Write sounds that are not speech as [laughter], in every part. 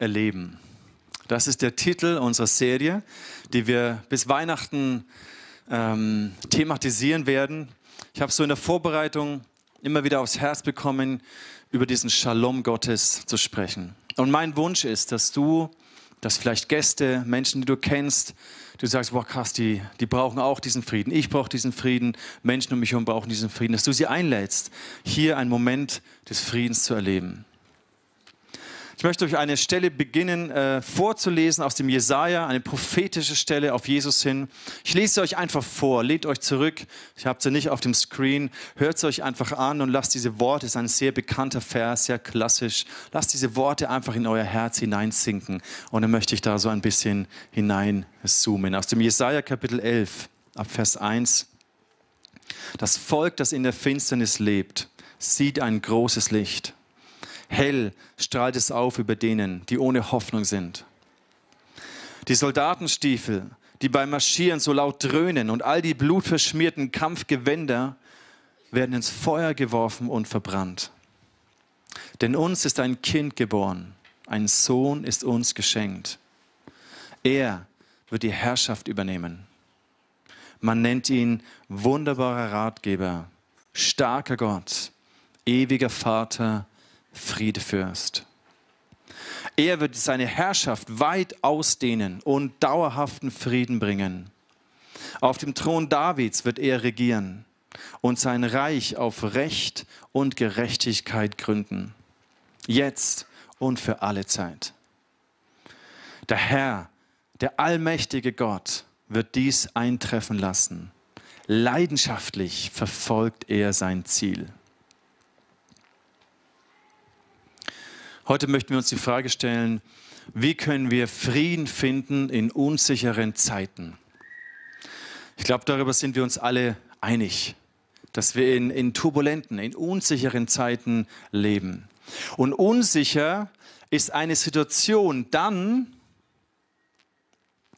Erleben. Das ist der Titel unserer Serie, die wir bis Weihnachten ähm, thematisieren werden. Ich habe so in der Vorbereitung immer wieder aufs Herz bekommen, über diesen Shalom Gottes zu sprechen. Und mein Wunsch ist, dass du, dass vielleicht Gäste, Menschen, die du kennst, du sagst, boah krass, die, die brauchen auch diesen Frieden. Ich brauche diesen Frieden. Menschen um mich herum brauchen diesen Frieden. Dass du sie einlädst, hier einen Moment des Friedens zu erleben. Ich möchte euch eine Stelle beginnen äh, vorzulesen aus dem Jesaja, eine prophetische Stelle auf Jesus hin. Ich lese euch einfach vor, lehnt euch zurück. Ich habe sie nicht auf dem Screen. Hört sie euch einfach an und lasst diese Worte, ist ein sehr bekannter Vers, sehr klassisch. Lasst diese Worte einfach in euer Herz hineinsinken. Und dann möchte ich da so ein bisschen hineinzoomen. Aus dem Jesaja Kapitel 11, ab Vers 1. Das Volk, das in der Finsternis lebt, sieht ein großes Licht. Hell strahlt es auf über denen, die ohne Hoffnung sind. Die Soldatenstiefel, die beim Marschieren so laut dröhnen und all die blutverschmierten Kampfgewänder werden ins Feuer geworfen und verbrannt. Denn uns ist ein Kind geboren, ein Sohn ist uns geschenkt. Er wird die Herrschaft übernehmen. Man nennt ihn wunderbarer Ratgeber, starker Gott, ewiger Vater, Friedefürst. Er wird seine Herrschaft weit ausdehnen und dauerhaften Frieden bringen. Auf dem Thron Davids wird er regieren und sein Reich auf Recht und Gerechtigkeit gründen. Jetzt und für alle Zeit. Der Herr, der allmächtige Gott, wird dies eintreffen lassen. Leidenschaftlich verfolgt er sein Ziel. Heute möchten wir uns die Frage stellen, wie können wir Frieden finden in unsicheren Zeiten? Ich glaube, darüber sind wir uns alle einig, dass wir in, in turbulenten, in unsicheren Zeiten leben. Und unsicher ist eine Situation dann,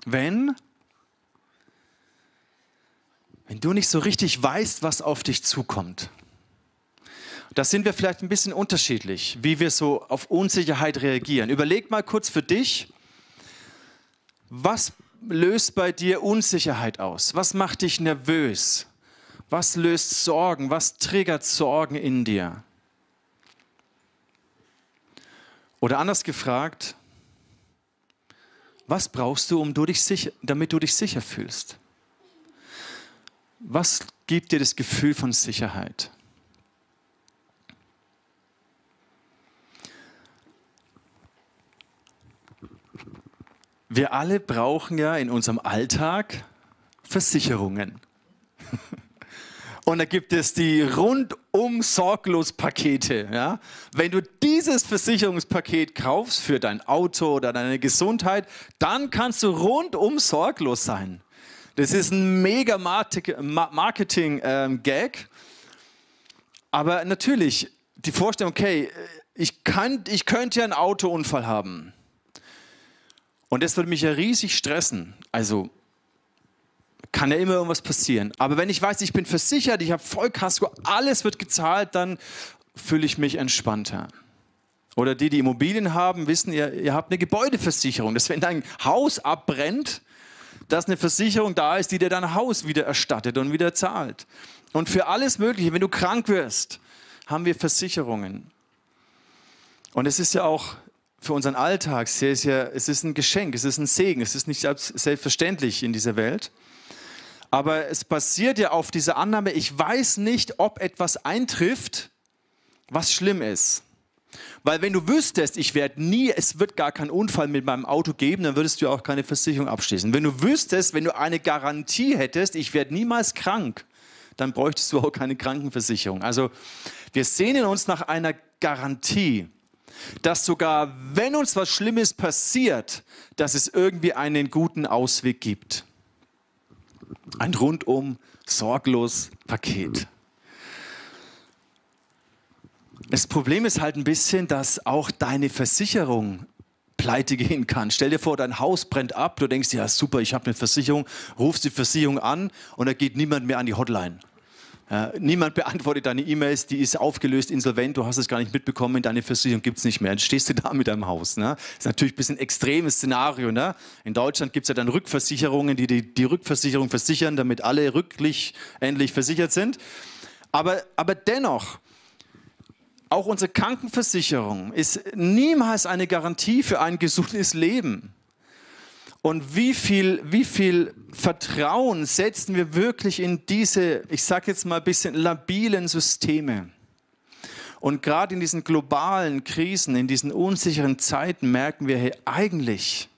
wenn, wenn du nicht so richtig weißt, was auf dich zukommt. Da sind wir vielleicht ein bisschen unterschiedlich, wie wir so auf Unsicherheit reagieren. Überleg mal kurz für dich, was löst bei dir Unsicherheit aus? Was macht dich nervös? Was löst Sorgen? Was triggert Sorgen in dir? Oder anders gefragt, was brauchst du, um du dich sicher, damit du dich sicher fühlst? Was gibt dir das Gefühl von Sicherheit? Wir alle brauchen ja in unserem Alltag Versicherungen. Und da gibt es die rundum sorglos Pakete. Ja? Wenn du dieses Versicherungspaket kaufst für dein Auto oder deine Gesundheit, dann kannst du rundum sorglos sein. Das ist ein mega Marketing-Gag. Ähm, Aber natürlich, die Vorstellung, okay, ich, kann, ich könnte ja einen Autounfall haben. Und das würde mich ja riesig stressen. Also kann ja immer irgendwas passieren. Aber wenn ich weiß, ich bin versichert, ich habe Vollkasko, alles wird gezahlt, dann fühle ich mich entspannter. Oder die, die Immobilien haben, wissen, ihr, ihr habt eine Gebäudeversicherung. Dass wenn dein Haus abbrennt, dass eine Versicherung da ist, die dir dein Haus wieder erstattet und wieder zahlt. Und für alles Mögliche, wenn du krank wirst, haben wir Versicherungen. Und es ist ja auch für unseren Alltag, es ist, ja, es ist ein Geschenk, es ist ein Segen, es ist nicht selbstverständlich in dieser Welt. Aber es basiert ja auf dieser Annahme, ich weiß nicht, ob etwas eintrifft, was schlimm ist. Weil wenn du wüsstest, ich werde nie, es wird gar keinen Unfall mit meinem Auto geben, dann würdest du auch keine Versicherung abschließen. Wenn du wüsstest, wenn du eine Garantie hättest, ich werde niemals krank, dann bräuchtest du auch keine Krankenversicherung. Also wir sehnen uns nach einer Garantie dass sogar wenn uns was Schlimmes passiert, dass es irgendwie einen guten Ausweg gibt. Ein rundum sorglos Paket. Das Problem ist halt ein bisschen, dass auch deine Versicherung pleite gehen kann. Stell dir vor, dein Haus brennt ab, du denkst, ja super, ich habe eine Versicherung, rufst die Versicherung an und da geht niemand mehr an die Hotline. Äh, niemand beantwortet deine E-Mails, die ist aufgelöst, insolvent, du hast es gar nicht mitbekommen, deine Versicherung gibt es nicht mehr. Dann stehst du da mit deinem Haus. Ne? Das ist natürlich ein bisschen ein extremes Szenario. Ne? In Deutschland gibt es ja dann Rückversicherungen, die, die die Rückversicherung versichern, damit alle rücklich endlich versichert sind. Aber, aber dennoch, auch unsere Krankenversicherung ist niemals eine Garantie für ein gesundes Leben. Und wie viel, wie viel Vertrauen setzen wir wirklich in diese, ich sage jetzt mal ein bisschen labilen Systeme? Und gerade in diesen globalen Krisen, in diesen unsicheren Zeiten merken wir, hey, eigentlich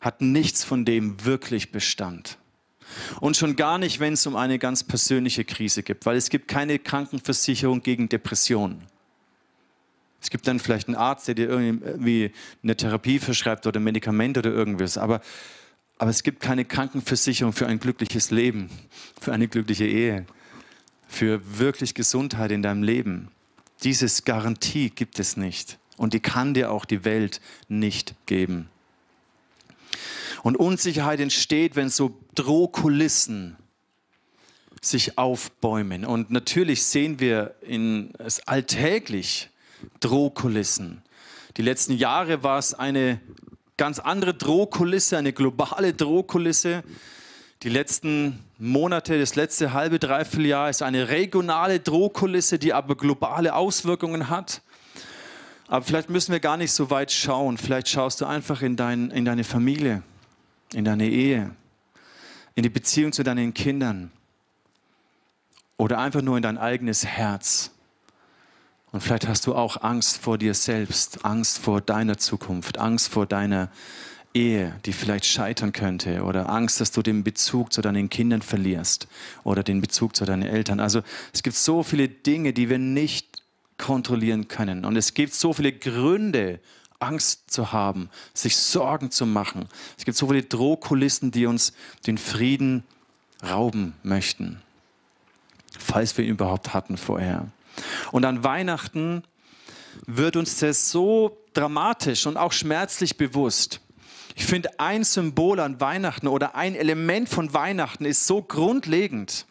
hat nichts von dem wirklich Bestand. Und schon gar nicht, wenn es um eine ganz persönliche Krise geht, weil es gibt keine Krankenversicherung gegen Depressionen. Es gibt dann vielleicht einen Arzt, der dir irgendwie eine Therapie verschreibt oder Medikamente oder irgendwas. Aber, aber es gibt keine Krankenversicherung für ein glückliches Leben, für eine glückliche Ehe, für wirklich Gesundheit in deinem Leben. Dieses Garantie gibt es nicht. Und die kann dir auch die Welt nicht geben. Und Unsicherheit entsteht, wenn so Drohkulissen sich aufbäumen. Und natürlich sehen wir in, es alltäglich, Drohkulissen. Die letzten Jahre war es eine ganz andere Drohkulisse, eine globale Drohkulisse. Die letzten Monate, das letzte halbe, dreiviertel Jahr ist eine regionale Drohkulisse, die aber globale Auswirkungen hat. Aber vielleicht müssen wir gar nicht so weit schauen. Vielleicht schaust du einfach in, dein, in deine Familie, in deine Ehe, in die Beziehung zu deinen Kindern oder einfach nur in dein eigenes Herz. Und vielleicht hast du auch Angst vor dir selbst, Angst vor deiner Zukunft, Angst vor deiner Ehe, die vielleicht scheitern könnte oder Angst, dass du den Bezug zu deinen Kindern verlierst oder den Bezug zu deinen Eltern. Also es gibt so viele Dinge, die wir nicht kontrollieren können. Und es gibt so viele Gründe, Angst zu haben, sich Sorgen zu machen. Es gibt so viele Drohkulissen, die uns den Frieden rauben möchten, falls wir ihn überhaupt hatten vorher. Und an Weihnachten wird uns das so dramatisch und auch schmerzlich bewusst. Ich finde, ein Symbol an Weihnachten oder ein Element von Weihnachten ist so grundlegend.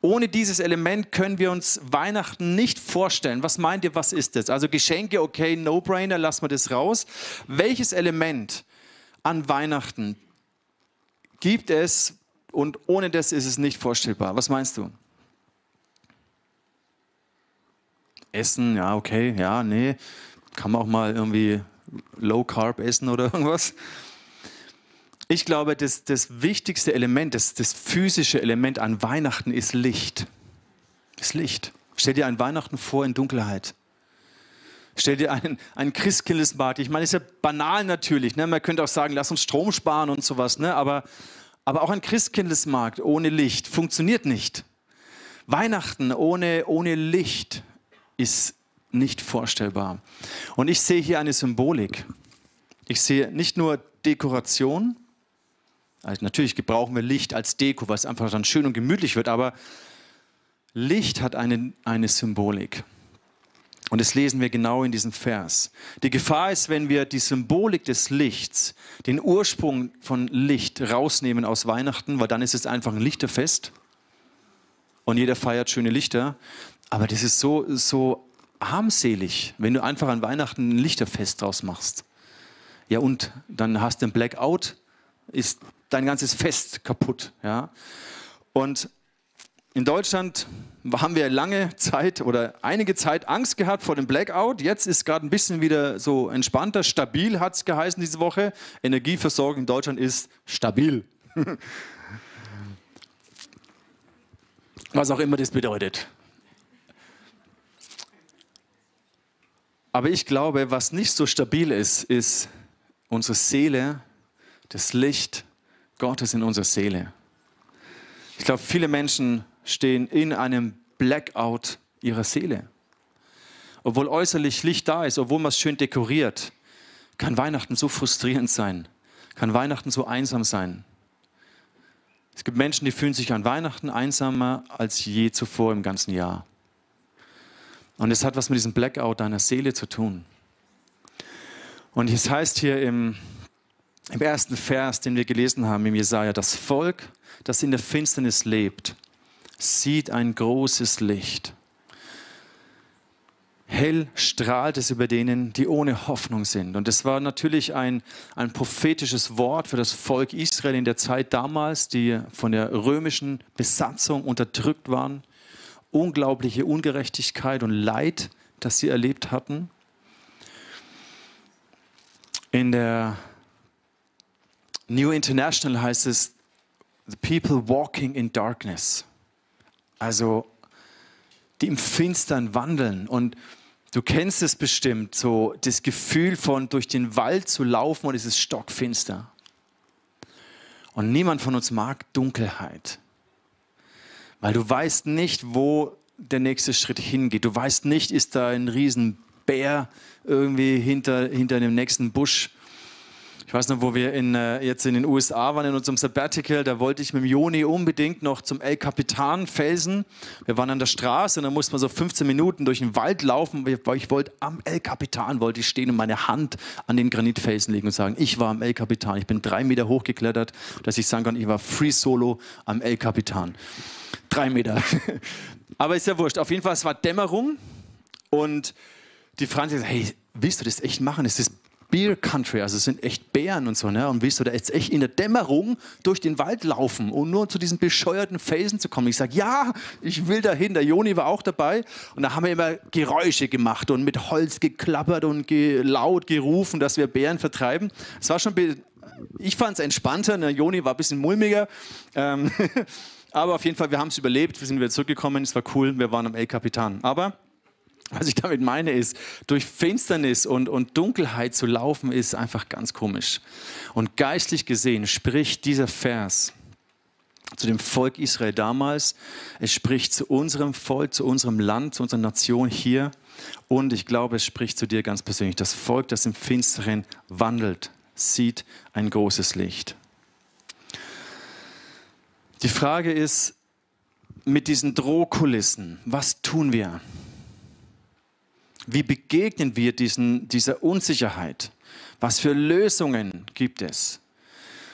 Ohne dieses Element können wir uns Weihnachten nicht vorstellen. Was meint ihr, was ist das? Also Geschenke, okay, No-Brainer, lassen wir das raus. Welches Element an Weihnachten gibt es und ohne das ist es nicht vorstellbar? Was meinst du? Essen, ja, okay, ja, nee, kann man auch mal irgendwie Low Carb essen oder [laughs] irgendwas. Ich glaube, das, das wichtigste Element, das, das physische Element an Weihnachten ist Licht. Das Licht. Stell dir ein Weihnachten vor in Dunkelheit. Stell dir einen, einen Christkindlesmarkt. Ich meine, ist ja banal natürlich. Ne? Man könnte auch sagen, lass uns Strom sparen und sowas. Ne? Aber, aber auch ein Christkindlesmarkt ohne Licht funktioniert nicht. Weihnachten ohne, ohne Licht ist nicht vorstellbar. Und ich sehe hier eine Symbolik. Ich sehe nicht nur Dekoration, also natürlich gebrauchen wir Licht als Deko, weil es einfach dann schön und gemütlich wird, aber Licht hat eine, eine Symbolik. Und das lesen wir genau in diesem Vers. Die Gefahr ist, wenn wir die Symbolik des Lichts, den Ursprung von Licht rausnehmen aus Weihnachten, weil dann ist es einfach ein Lichterfest und jeder feiert schöne Lichter, aber das ist so, so armselig, wenn du einfach an Weihnachten ein Lichterfest draus machst. Ja, und dann hast du ein Blackout, ist dein ganzes Fest kaputt. Ja? Und in Deutschland haben wir lange Zeit oder einige Zeit Angst gehabt vor dem Blackout. Jetzt ist gerade ein bisschen wieder so entspannter. Stabil hat es geheißen diese Woche. Energieversorgung in Deutschland ist stabil. [laughs] Was auch immer das bedeutet. Aber ich glaube, was nicht so stabil ist, ist unsere Seele, das Licht Gottes in unserer Seele. Ich glaube, viele Menschen stehen in einem Blackout ihrer Seele. Obwohl äußerlich Licht da ist, obwohl man es schön dekoriert, kann Weihnachten so frustrierend sein, kann Weihnachten so einsam sein. Es gibt Menschen, die fühlen sich an Weihnachten einsamer als je zuvor im ganzen Jahr. Und es hat was mit diesem Blackout deiner Seele zu tun. Und es heißt hier im, im ersten Vers, den wir gelesen haben, im Jesaja, das Volk, das in der Finsternis lebt, sieht ein großes Licht. Hell strahlt es über denen, die ohne Hoffnung sind. Und es war natürlich ein, ein prophetisches Wort für das Volk Israel in der Zeit damals, die von der römischen Besatzung unterdrückt waren. Unglaubliche Ungerechtigkeit und Leid, das sie erlebt hatten. In der New International heißt es, The people walking in darkness. Also die im Finstern wandeln. Und du kennst es bestimmt, so das Gefühl von durch den Wald zu laufen und es ist stockfinster. Und niemand von uns mag Dunkelheit, weil du weißt nicht, wo der nächste Schritt hingeht. Du weißt nicht, ist da ein Riesenbär irgendwie hinter, hinter dem nächsten Busch ich weiß noch, wo wir in, äh, jetzt in den USA waren, in unserem Sabbatical, da wollte ich mit dem Joni unbedingt noch zum El Capitan Felsen. Wir waren an der Straße und dann musste man so 15 Minuten durch den Wald laufen, weil ich wollte am El Capitan, wollte ich stehen und meine Hand an den Granitfelsen legen und sagen, ich war am El Capitan. Ich bin drei Meter hochgeklettert, dass ich sagen kann, ich war Free Solo am El Capitan. Drei Meter. [laughs] Aber ist ja wurscht. Auf jeden Fall, es war Dämmerung und die Franz sagt, hey, willst du das echt machen? Es ist Beer Country, also es sind echt Bären und so, ne? Und willst du da jetzt echt in der Dämmerung durch den Wald laufen, um nur zu diesen bescheuerten Felsen zu kommen? Ich sage, ja, ich will dahin. Der Joni war auch dabei und da haben wir immer Geräusche gemacht und mit Holz geklappert und ge laut gerufen, dass wir Bären vertreiben. Es war schon, ich fand es entspannter. Der Joni war ein bisschen mulmiger. Ähm [laughs] Aber auf jeden Fall, wir haben es überlebt. Wir sind wieder zurückgekommen. Es war cool. Wir waren am El Capitan. Aber was ich damit meine ist, durch Finsternis und, und Dunkelheit zu laufen, ist einfach ganz komisch. Und geistlich gesehen spricht dieser Vers zu dem Volk Israel damals, es spricht zu unserem Volk, zu unserem Land, zu unserer Nation hier und ich glaube, es spricht zu dir ganz persönlich. Das Volk, das im Finsteren wandelt, sieht ein großes Licht. Die Frage ist, mit diesen Drohkulissen, was tun wir? Wie begegnen wir diesen, dieser Unsicherheit? Was für Lösungen gibt es?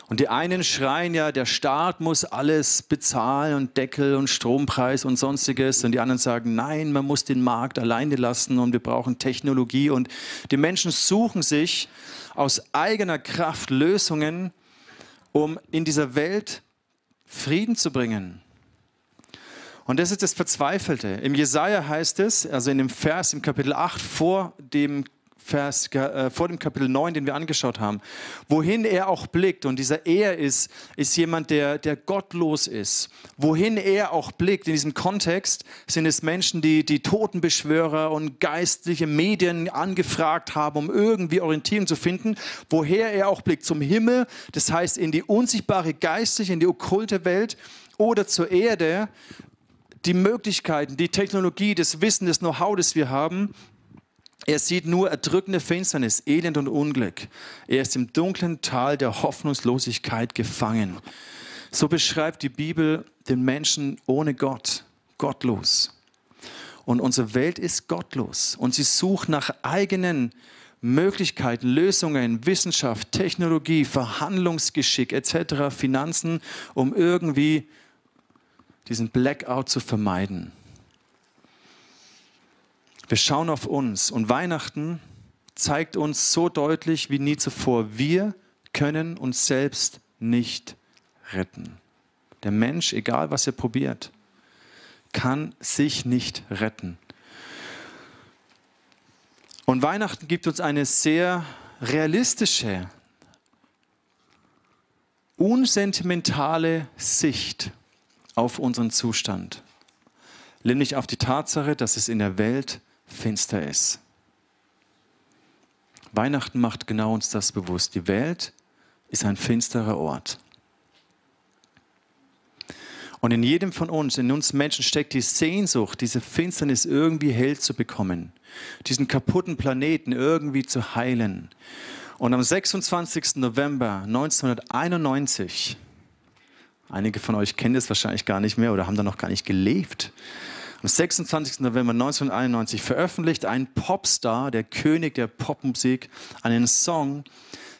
Und die einen schreien ja, der Staat muss alles bezahlen und Deckel und Strompreis und sonstiges. Und die anderen sagen, nein, man muss den Markt alleine lassen und wir brauchen Technologie. Und die Menschen suchen sich aus eigener Kraft Lösungen, um in dieser Welt Frieden zu bringen. Und das ist das Verzweifelte. Im Jesaja heißt es, also in dem Vers im Kapitel 8 vor dem Vers, äh, vor dem Kapitel 9, den wir angeschaut haben, wohin er auch blickt, und dieser Er ist, ist jemand, der, der gottlos ist. Wohin er auch blickt, in diesem Kontext sind es Menschen, die die Totenbeschwörer und geistliche Medien angefragt haben, um irgendwie Orientierung zu finden. Woher er auch blickt, zum Himmel, das heißt in die unsichtbare geistliche, in die okkulte Welt oder zur Erde, die Möglichkeiten, die Technologie, das Wissen, das Know-how, das wir haben. Er sieht nur erdrückende Finsternis, Elend und Unglück. Er ist im dunklen Tal der Hoffnungslosigkeit gefangen. So beschreibt die Bibel den Menschen ohne Gott, gottlos. Und unsere Welt ist gottlos. Und sie sucht nach eigenen Möglichkeiten, Lösungen, Wissenschaft, Technologie, Verhandlungsgeschick etc., Finanzen, um irgendwie diesen Blackout zu vermeiden. Wir schauen auf uns und Weihnachten zeigt uns so deutlich wie nie zuvor, wir können uns selbst nicht retten. Der Mensch, egal was er probiert, kann sich nicht retten. Und Weihnachten gibt uns eine sehr realistische, unsentimentale Sicht auf unseren Zustand, nämlich auf die Tatsache, dass es in der Welt finster ist. Weihnachten macht genau uns das bewusst. Die Welt ist ein finsterer Ort. Und in jedem von uns, in uns Menschen steckt die Sehnsucht, diese Finsternis irgendwie hell zu bekommen, diesen kaputten Planeten irgendwie zu heilen. Und am 26. November 1991 Einige von euch kennen das wahrscheinlich gar nicht mehr oder haben da noch gar nicht gelebt. Am 26. November 1991 veröffentlicht ein Popstar, der König der Popmusik, einen Song,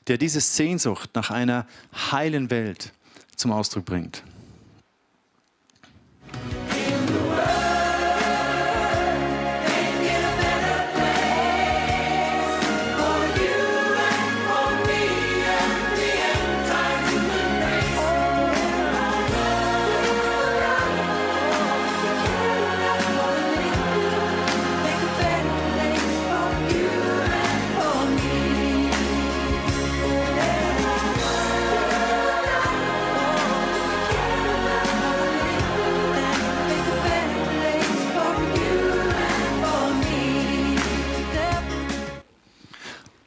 der diese Sehnsucht nach einer heilen Welt zum Ausdruck bringt.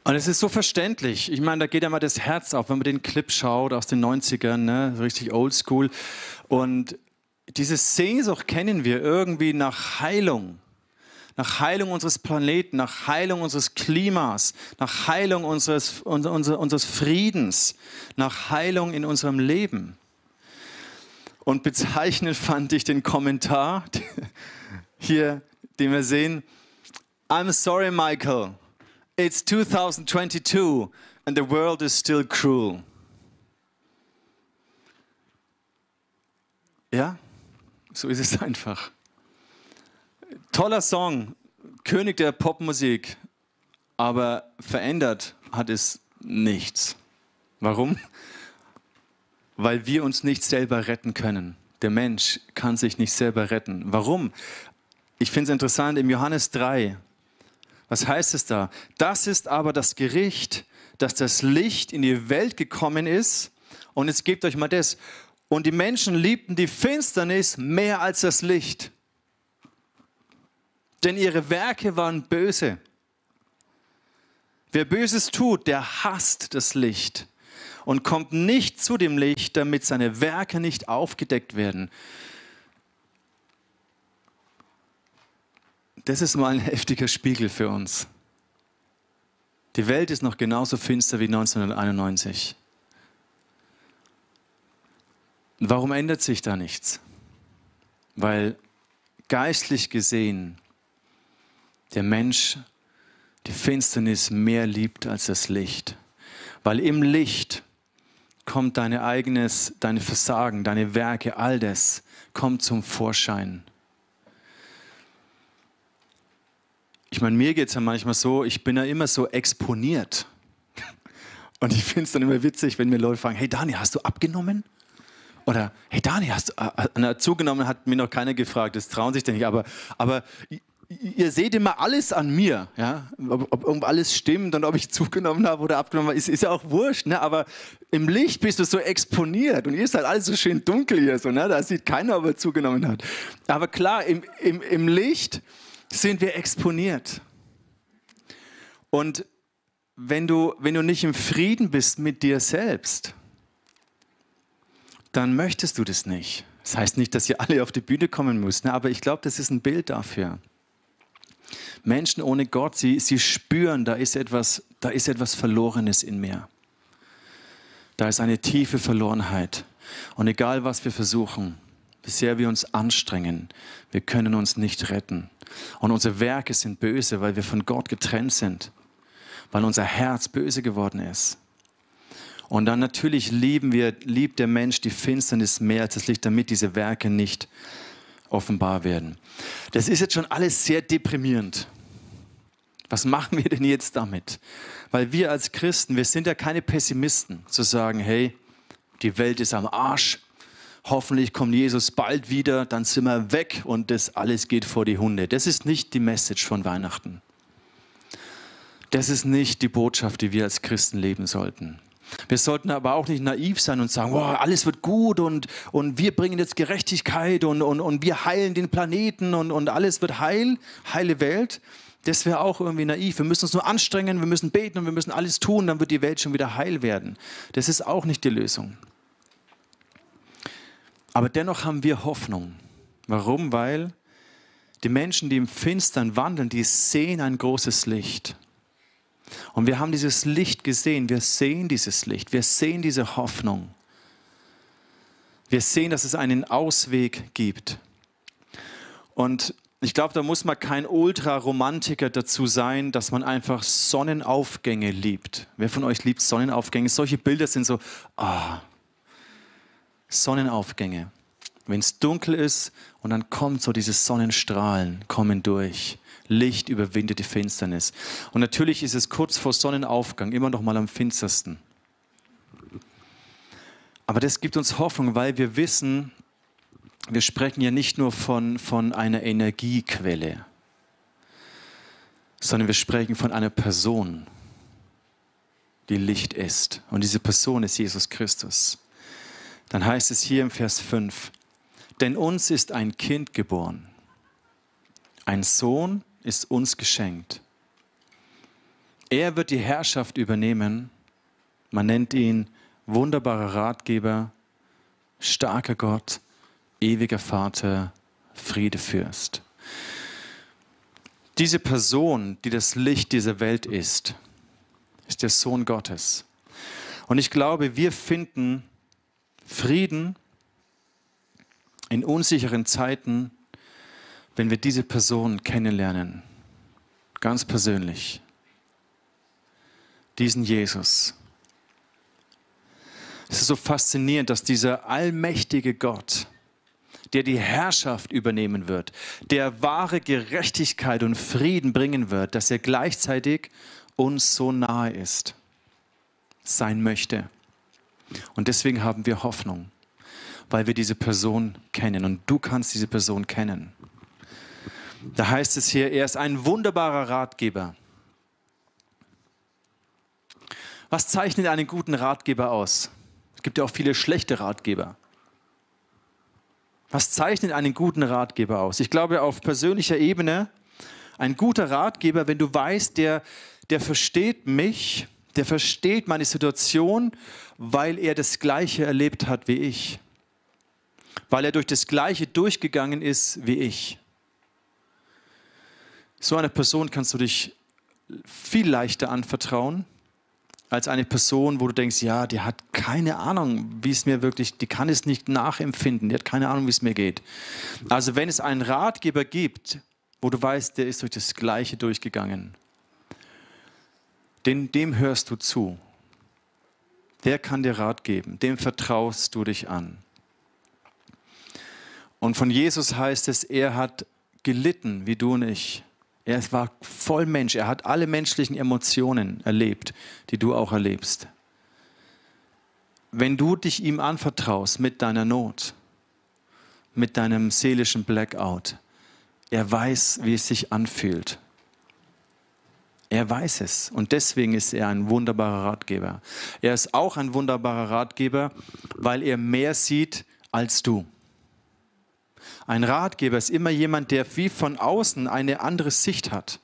Und es ist so verständlich. Ich meine, da geht ja mal das Herz auf, wenn man den Clip schaut aus den 90ern, ne? richtig oldschool. Und diese Sehnsucht kennen wir irgendwie nach Heilung. Nach Heilung unseres Planeten, nach Heilung unseres Klimas, nach Heilung unseres, unser, unseres Friedens, nach Heilung in unserem Leben. Und bezeichnend fand ich den Kommentar [laughs] hier, den wir sehen. I'm sorry, Michael. It's 2022 and the world is still cruel. Ja, so ist es [laughs] einfach. Toller Song, König der Popmusik, aber verändert hat es nichts. Warum? [laughs] Weil wir uns nicht selber retten können. Der Mensch kann sich nicht selber retten. Warum? Ich finde es interessant, im Johannes 3, was heißt es da? Das ist aber das Gericht, dass das Licht in die Welt gekommen ist. Und jetzt gebt euch mal das. Und die Menschen liebten die Finsternis mehr als das Licht. Denn ihre Werke waren böse. Wer Böses tut, der hasst das Licht und kommt nicht zu dem Licht, damit seine Werke nicht aufgedeckt werden. Das ist mal ein heftiger Spiegel für uns. Die Welt ist noch genauso finster wie 1991. Warum ändert sich da nichts? Weil geistlich gesehen der Mensch die Finsternis mehr liebt als das Licht. Weil im Licht kommt deine eigenes, deine Versagen, deine Werke, all das kommt zum Vorschein. Ich meine, mir geht es ja manchmal so, ich bin ja immer so exponiert. [laughs] Und ich finde es dann immer witzig, wenn mir Leute fragen, hey Dani, hast du abgenommen? Oder, hey Dani, hast du äh, zugenommen, hat mir noch keiner gefragt, das trauen sich denn nicht, aber, aber ihr seht immer alles an mir, ja? ob, ob, alles stimmt und ob ich [laughs] zugenommen habe oder abgenommen habe, ist, ist ja auch wurscht. Ne? Aber im Licht bist du so exponiert und ihr seid alles so schön dunkel hier, so, ne? da sieht keiner, ob er zugenommen hat. Aber klar, im, im, im Licht sind wir exponiert. Und wenn du, wenn du nicht im Frieden bist mit dir selbst, dann möchtest du das nicht. Das heißt nicht, dass ihr alle auf die Bühne kommen müsst, ne? aber ich glaube, das ist ein Bild dafür. Menschen ohne Gott, sie, sie spüren, da ist, etwas, da ist etwas Verlorenes in mir. Da ist eine tiefe Verlorenheit. Und egal, was wir versuchen, wie sehr wir uns anstrengen, wir können uns nicht retten. Und unsere Werke sind böse, weil wir von Gott getrennt sind, weil unser Herz böse geworden ist. Und dann natürlich lieben wir, liebt der Mensch die Finsternis mehr als das Licht, damit diese Werke nicht offenbar werden. Das ist jetzt schon alles sehr deprimierend. Was machen wir denn jetzt damit? Weil wir als Christen, wir sind ja keine Pessimisten, zu sagen, hey, die Welt ist am Arsch, hoffentlich kommt Jesus bald wieder, dann sind wir weg und das alles geht vor die Hunde. Das ist nicht die Message von Weihnachten. Das ist nicht die Botschaft, die wir als Christen leben sollten. Wir sollten aber auch nicht naiv sein und sagen, wow, alles wird gut und, und wir bringen jetzt Gerechtigkeit und, und, und wir heilen den Planeten und, und alles wird heil, heile Welt. Das wäre auch irgendwie naiv. Wir müssen uns nur anstrengen, wir müssen beten und wir müssen alles tun, dann wird die Welt schon wieder heil werden. Das ist auch nicht die Lösung. Aber dennoch haben wir Hoffnung. Warum? Weil die Menschen, die im Finstern wandeln, die sehen ein großes Licht. Und wir haben dieses Licht gesehen, wir sehen dieses Licht, wir sehen diese Hoffnung. Wir sehen, dass es einen Ausweg gibt. Und ich glaube, da muss man kein Ultraromantiker dazu sein, dass man einfach Sonnenaufgänge liebt. Wer von euch liebt Sonnenaufgänge? Solche Bilder sind so, ah, Sonnenaufgänge. Wenn es dunkel ist und dann kommt so diese Sonnenstrahlen, kommen durch. Licht überwindet die Finsternis. Und natürlich ist es kurz vor Sonnenaufgang immer noch mal am finstersten. Aber das gibt uns Hoffnung, weil wir wissen, wir sprechen ja nicht nur von, von einer Energiequelle, sondern wir sprechen von einer Person, die Licht ist. Und diese Person ist Jesus Christus. Dann heißt es hier im Vers 5, denn uns ist ein Kind geboren, ein Sohn ist uns geschenkt. Er wird die Herrschaft übernehmen. Man nennt ihn wunderbarer Ratgeber, starker Gott, ewiger Vater, Friedefürst. Diese Person, die das Licht dieser Welt ist, ist der Sohn Gottes. Und ich glaube, wir finden Frieden in unsicheren Zeiten, wenn wir diese Person kennenlernen, ganz persönlich, diesen Jesus. Es ist so faszinierend, dass dieser allmächtige Gott, der die Herrschaft übernehmen wird, der wahre Gerechtigkeit und Frieden bringen wird, dass er gleichzeitig uns so nahe ist, sein möchte. Und deswegen haben wir Hoffnung, weil wir diese Person kennen und du kannst diese Person kennen. Da heißt es hier, er ist ein wunderbarer Ratgeber. Was zeichnet einen guten Ratgeber aus? Es gibt ja auch viele schlechte Ratgeber. Was zeichnet einen guten Ratgeber aus? Ich glaube, auf persönlicher Ebene, ein guter Ratgeber, wenn du weißt, der, der versteht mich, der versteht meine Situation, weil er das Gleiche erlebt hat wie ich. Weil er durch das Gleiche durchgegangen ist wie ich. So einer Person kannst du dich viel leichter anvertrauen als eine Person, wo du denkst, ja, die hat keine Ahnung, wie es mir wirklich, die kann es nicht nachempfinden, die hat keine Ahnung, wie es mir geht. Also wenn es einen Ratgeber gibt, wo du weißt, der ist durch das Gleiche durchgegangen, den, dem hörst du zu. Der kann dir Rat geben, dem vertraust du dich an. Und von Jesus heißt es, er hat gelitten wie du und ich. Er war voll Mensch. Er hat alle menschlichen Emotionen erlebt, die du auch erlebst. Wenn du dich ihm anvertraust mit deiner Not, mit deinem seelischen Blackout, er weiß, wie es sich anfühlt. Er weiß es und deswegen ist er ein wunderbarer Ratgeber. Er ist auch ein wunderbarer Ratgeber, weil er mehr sieht als du. Ein Ratgeber ist immer jemand, der wie von außen eine andere Sicht hat.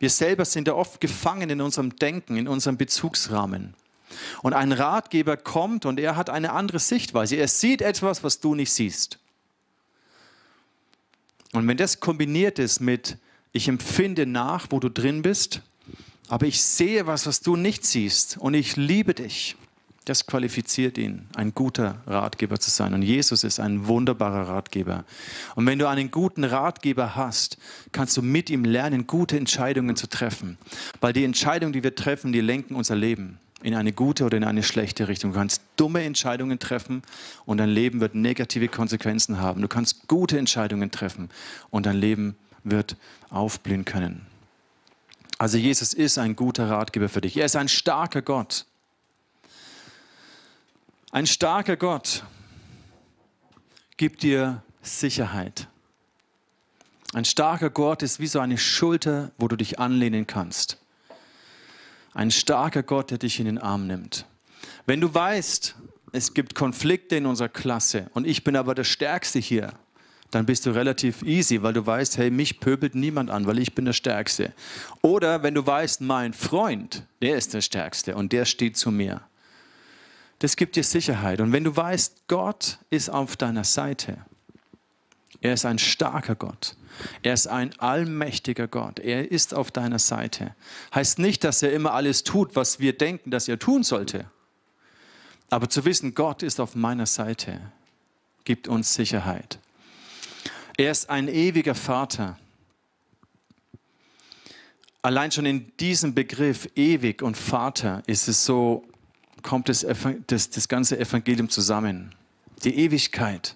Wir selber sind ja oft gefangen in unserem Denken, in unserem Bezugsrahmen. Und ein Ratgeber kommt und er hat eine andere Sichtweise. Er sieht etwas, was du nicht siehst. Und wenn das kombiniert ist mit, ich empfinde nach, wo du drin bist, aber ich sehe was, was du nicht siehst und ich liebe dich, das qualifiziert ihn, ein guter Ratgeber zu sein. Und Jesus ist ein wunderbarer Ratgeber. Und wenn du einen guten Ratgeber hast, kannst du mit ihm lernen, gute Entscheidungen zu treffen. Weil die Entscheidungen, die wir treffen, die lenken unser Leben in eine gute oder in eine schlechte Richtung. Du kannst dumme Entscheidungen treffen und dein Leben wird negative Konsequenzen haben. Du kannst gute Entscheidungen treffen und dein Leben wird aufblühen können. Also Jesus ist ein guter Ratgeber für dich. Er ist ein starker Gott. Ein starker Gott gibt dir Sicherheit. Ein starker Gott ist wie so eine Schulter, wo du dich anlehnen kannst. Ein starker Gott, der dich in den Arm nimmt. Wenn du weißt, es gibt Konflikte in unserer Klasse und ich bin aber der Stärkste hier, dann bist du relativ easy, weil du weißt, hey, mich pöbelt niemand an, weil ich bin der Stärkste. Oder wenn du weißt, mein Freund, der ist der Stärkste und der steht zu mir das gibt dir Sicherheit. Und wenn du weißt, Gott ist auf deiner Seite, er ist ein starker Gott, er ist ein allmächtiger Gott, er ist auf deiner Seite, heißt nicht, dass er immer alles tut, was wir denken, dass er tun sollte. Aber zu wissen, Gott ist auf meiner Seite, gibt uns Sicherheit. Er ist ein ewiger Vater. Allein schon in diesem Begriff ewig und Vater ist es so kommt das, das, das ganze Evangelium zusammen. Die Ewigkeit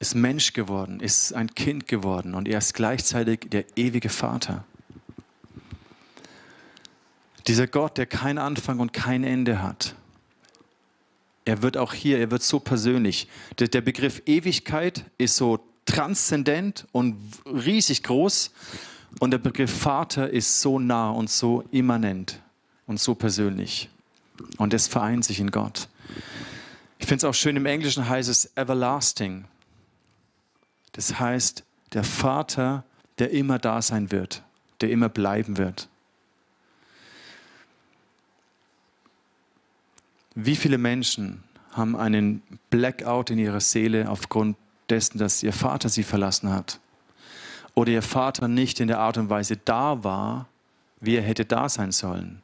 ist Mensch geworden, ist ein Kind geworden und er ist gleichzeitig der ewige Vater. Dieser Gott, der keinen Anfang und kein Ende hat. Er wird auch hier, er wird so persönlich. Der, der Begriff Ewigkeit ist so transzendent und riesig groß und der Begriff Vater ist so nah und so immanent und so persönlich. Und es vereint sich in Gott. Ich finde es auch schön, im Englischen heißt es everlasting. Das heißt, der Vater, der immer da sein wird, der immer bleiben wird. Wie viele Menschen haben einen Blackout in ihrer Seele aufgrund dessen, dass ihr Vater sie verlassen hat? Oder ihr Vater nicht in der Art und Weise da war, wie er hätte da sein sollen?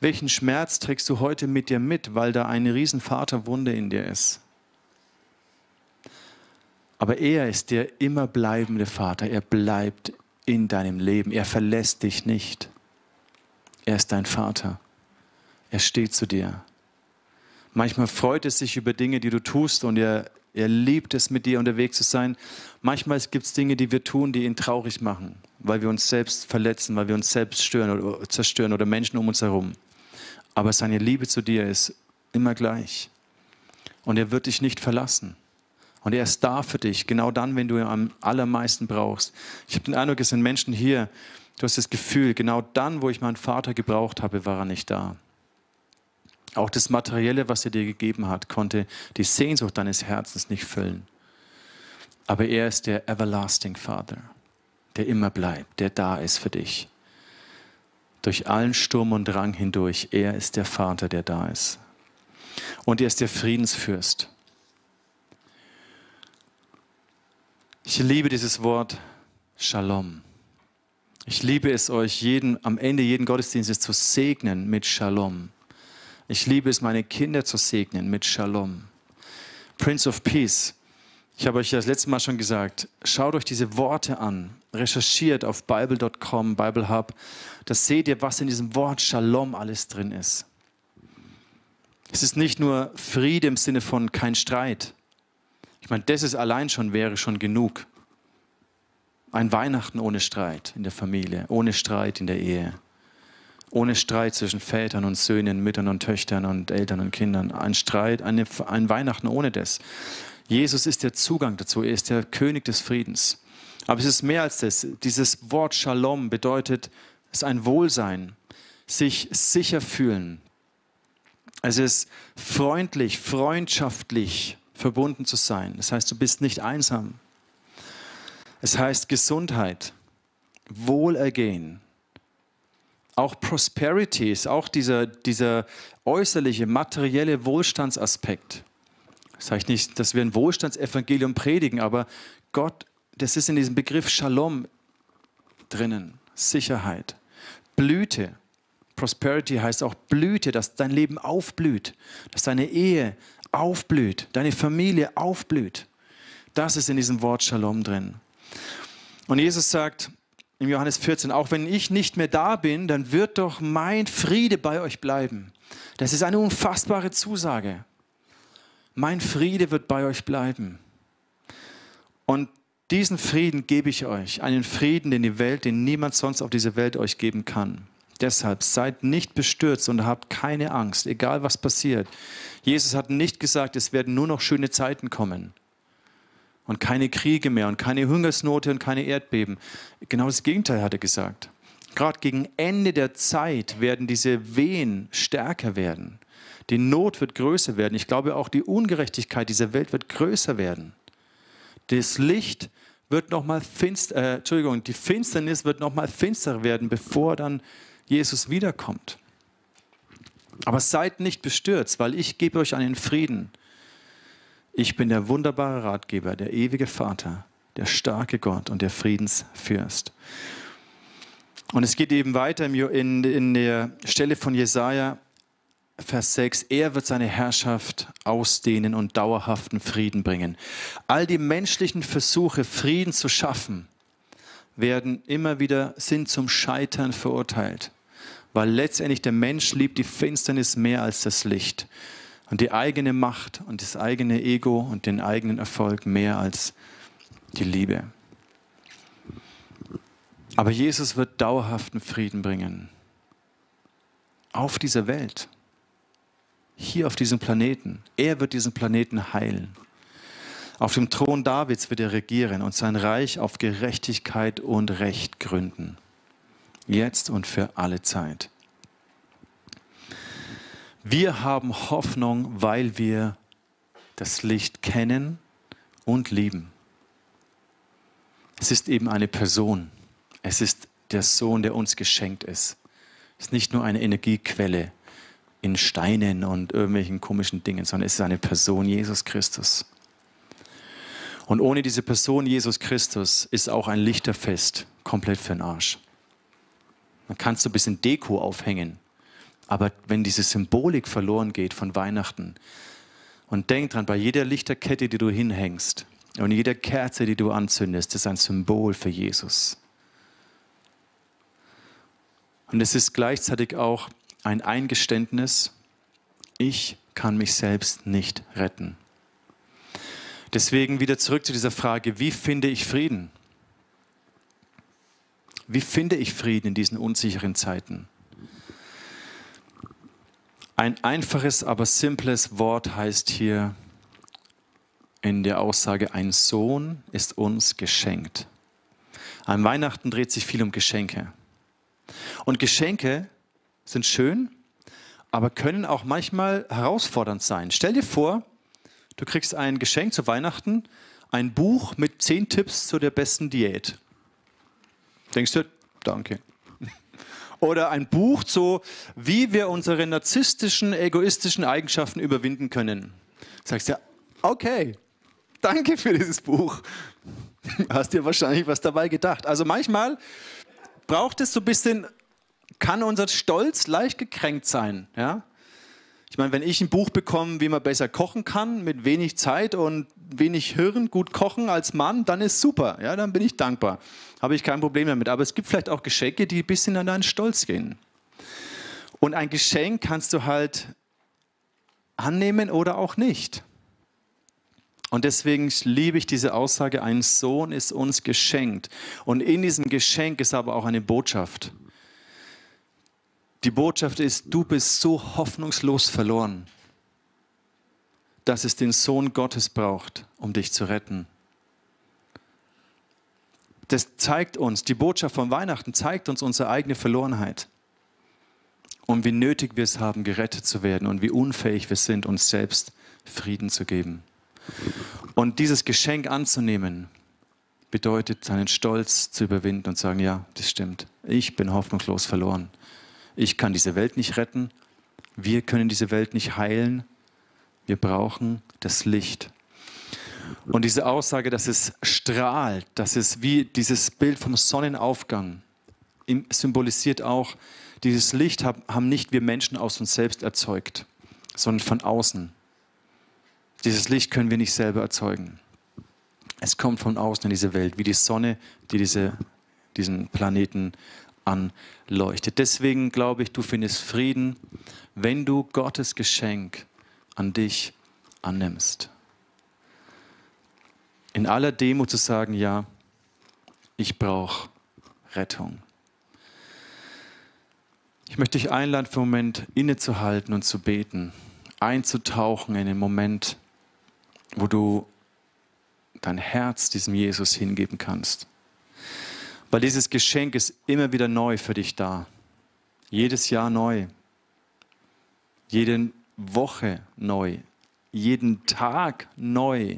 Welchen Schmerz trägst du heute mit dir mit, weil da eine riesen Vaterwunde in dir ist? Aber er ist der immer bleibende Vater. Er bleibt in deinem Leben. Er verlässt dich nicht. Er ist dein Vater. Er steht zu dir. Manchmal freut es sich über Dinge, die du tust und er, er liebt es, mit dir unterwegs zu sein. Manchmal gibt es Dinge, die wir tun, die ihn traurig machen, weil wir uns selbst verletzen, weil wir uns selbst stören oder zerstören oder Menschen um uns herum. Aber seine Liebe zu dir ist immer gleich. Und er wird dich nicht verlassen. Und er ist da für dich, genau dann, wenn du ihn am allermeisten brauchst. Ich habe den Eindruck, es sind Menschen hier, du hast das Gefühl, genau dann, wo ich meinen Vater gebraucht habe, war er nicht da. Auch das Materielle, was er dir gegeben hat, konnte die Sehnsucht deines Herzens nicht füllen. Aber er ist der Everlasting Father, der immer bleibt, der da ist für dich. Durch allen Sturm und Drang hindurch, er ist der Vater, der da ist. Und er ist der Friedensfürst. Ich liebe dieses Wort Shalom. Ich liebe es euch, jeden, am Ende jeden Gottesdienstes zu segnen mit Shalom. Ich liebe es, meine Kinder zu segnen mit Shalom. Prince of Peace. Ich habe euch das letzte Mal schon gesagt, schaut euch diese Worte an, recherchiert auf bible.com, Bible Hub, da seht ihr, was in diesem Wort Shalom alles drin ist. Es ist nicht nur Friede im Sinne von kein Streit. Ich meine, das ist allein schon wäre schon genug. Ein Weihnachten ohne Streit in der Familie, ohne Streit in der Ehe ohne Streit zwischen Vätern und Söhnen, Müttern und Töchtern und Eltern und Kindern. Ein Streit, eine, ein Weihnachten ohne das. Jesus ist der Zugang dazu, er ist der König des Friedens. Aber es ist mehr als das. Dieses Wort Shalom bedeutet, es ist ein Wohlsein, sich sicher fühlen. Es ist freundlich, freundschaftlich verbunden zu sein. Das heißt, du bist nicht einsam. Es heißt Gesundheit, Wohlergehen, auch Prosperity ist auch dieser, dieser äußerliche, materielle Wohlstandsaspekt. Das heißt nicht, dass wir ein Wohlstandsevangelium predigen, aber Gott, das ist in diesem Begriff Shalom drinnen. Sicherheit, Blüte. Prosperity heißt auch Blüte, dass dein Leben aufblüht, dass deine Ehe aufblüht, deine Familie aufblüht. Das ist in diesem Wort Shalom drin. Und Jesus sagt, im Johannes 14, auch wenn ich nicht mehr da bin, dann wird doch mein Friede bei euch bleiben. Das ist eine unfassbare Zusage. Mein Friede wird bei euch bleiben. Und diesen Frieden gebe ich euch, einen Frieden, den die Welt, den niemand sonst auf dieser Welt euch geben kann. Deshalb seid nicht bestürzt und habt keine Angst, egal was passiert. Jesus hat nicht gesagt, es werden nur noch schöne Zeiten kommen und keine Kriege mehr und keine Hungersnote und keine Erdbeben. Genau das Gegenteil hat er gesagt. Gerade gegen Ende der Zeit werden diese Wehen stärker werden. Die Not wird größer werden. Ich glaube auch die Ungerechtigkeit dieser Welt wird größer werden. Das Licht wird noch mal finster, äh, Entschuldigung, die Finsternis wird noch mal finsterer werden, bevor dann Jesus wiederkommt. Aber seid nicht bestürzt, weil ich gebe euch einen Frieden, ich bin der wunderbare Ratgeber, der ewige Vater, der starke Gott und der Friedensfürst. Und es geht eben weiter in, in der Stelle von Jesaja, Vers 6, er wird seine Herrschaft ausdehnen und dauerhaften Frieden bringen. All die menschlichen Versuche, Frieden zu schaffen, werden immer wieder, sind zum Scheitern verurteilt, weil letztendlich der Mensch liebt die Finsternis mehr als das Licht und die eigene Macht und das eigene Ego und den eigenen Erfolg mehr als die Liebe. Aber Jesus wird dauerhaften Frieden bringen. Auf dieser Welt. Hier auf diesem Planeten. Er wird diesen Planeten heilen. Auf dem Thron Davids wird er regieren und sein Reich auf Gerechtigkeit und Recht gründen. Jetzt und für alle Zeit. Wir haben Hoffnung, weil wir das Licht kennen und lieben. Es ist eben eine Person. Es ist der Sohn, der uns geschenkt ist. Es ist nicht nur eine Energiequelle, in Steinen und irgendwelchen komischen Dingen, sondern es ist eine Person, Jesus Christus. Und ohne diese Person, Jesus Christus, ist auch ein Lichterfest komplett für den Arsch. Man kann so ein bisschen Deko aufhängen, aber wenn diese Symbolik verloren geht von Weihnachten, und denk dran, bei jeder Lichterkette, die du hinhängst und jeder Kerze, die du anzündest, ist ein Symbol für Jesus. Und es ist gleichzeitig auch ein Eingeständnis, ich kann mich selbst nicht retten. Deswegen wieder zurück zu dieser Frage, wie finde ich Frieden? Wie finde ich Frieden in diesen unsicheren Zeiten? Ein einfaches, aber simples Wort heißt hier in der Aussage, ein Sohn ist uns geschenkt. An Weihnachten dreht sich viel um Geschenke. Und Geschenke sind schön, aber können auch manchmal herausfordernd sein. Stell dir vor, du kriegst ein Geschenk zu Weihnachten, ein Buch mit zehn Tipps zu der besten Diät. Denkst du, danke. Oder ein Buch zu, wie wir unsere narzisstischen, egoistischen Eigenschaften überwinden können. Sagst du, okay, danke für dieses Buch. Hast dir wahrscheinlich was dabei gedacht. Also manchmal braucht es so ein bisschen kann unser Stolz leicht gekränkt sein. Ja? Ich meine, wenn ich ein Buch bekomme, wie man besser kochen kann, mit wenig Zeit und wenig Hirn, gut kochen als Mann, dann ist super. Ja, dann bin ich dankbar. Habe ich kein Problem damit. Aber es gibt vielleicht auch Geschenke, die ein bisschen an deinen Stolz gehen. Und ein Geschenk kannst du halt annehmen oder auch nicht. Und deswegen liebe ich diese Aussage, ein Sohn ist uns geschenkt. Und in diesem Geschenk ist aber auch eine Botschaft. Die Botschaft ist, du bist so hoffnungslos verloren, dass es den Sohn Gottes braucht, um dich zu retten. Das zeigt uns, die Botschaft von Weihnachten zeigt uns unsere eigene Verlorenheit und wie nötig wir es haben, gerettet zu werden und wie unfähig wir sind, uns selbst Frieden zu geben. Und dieses Geschenk anzunehmen, bedeutet, seinen Stolz zu überwinden und sagen, ja, das stimmt, ich bin hoffnungslos verloren. Ich kann diese Welt nicht retten. Wir können diese Welt nicht heilen. Wir brauchen das Licht. Und diese Aussage, dass es strahlt, dass es wie dieses Bild vom Sonnenaufgang symbolisiert auch, dieses Licht haben nicht wir Menschen aus uns selbst erzeugt, sondern von außen. Dieses Licht können wir nicht selber erzeugen. Es kommt von außen in diese Welt, wie die Sonne, die diese, diesen Planeten anleuchtet. Deswegen glaube ich, du findest Frieden, wenn du Gottes Geschenk an dich annimmst. In aller Demut zu sagen, ja, ich brauche Rettung. Ich möchte dich einladen, für einen Moment innezuhalten und zu beten, einzutauchen in den Moment, wo du dein Herz diesem Jesus hingeben kannst. Weil dieses Geschenk ist immer wieder neu für dich da. Jedes Jahr neu. Jede Woche neu. Jeden Tag neu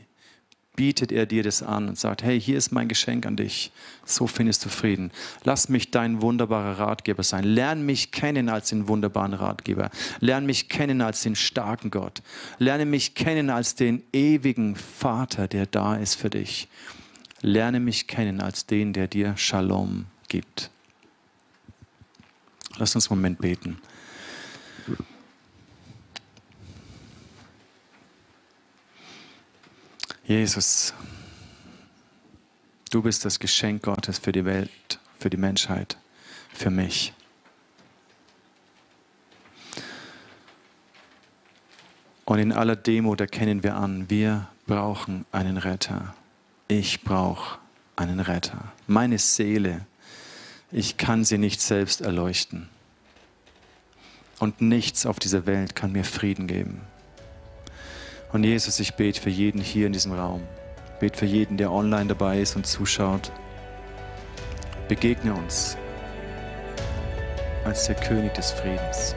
bietet er dir das an und sagt, hey, hier ist mein Geschenk an dich. So findest du Frieden. Lass mich dein wunderbarer Ratgeber sein. Lern mich kennen als den wunderbaren Ratgeber. Lern mich kennen als den starken Gott. Lerne mich kennen als den ewigen Vater, der da ist für dich. Lerne mich kennen als den, der dir Shalom gibt. Lass uns einen Moment beten. Jesus, du bist das Geschenk Gottes für die Welt, für die Menschheit, für mich. Und in aller Demut erkennen wir an, wir brauchen einen Retter ich brauche einen Retter. Meine Seele, ich kann sie nicht selbst erleuchten. Und nichts auf dieser Welt kann mir Frieden geben. Und Jesus, ich bete für jeden hier in diesem Raum. Bete für jeden, der online dabei ist und zuschaut. Begegne uns als der König des Friedens.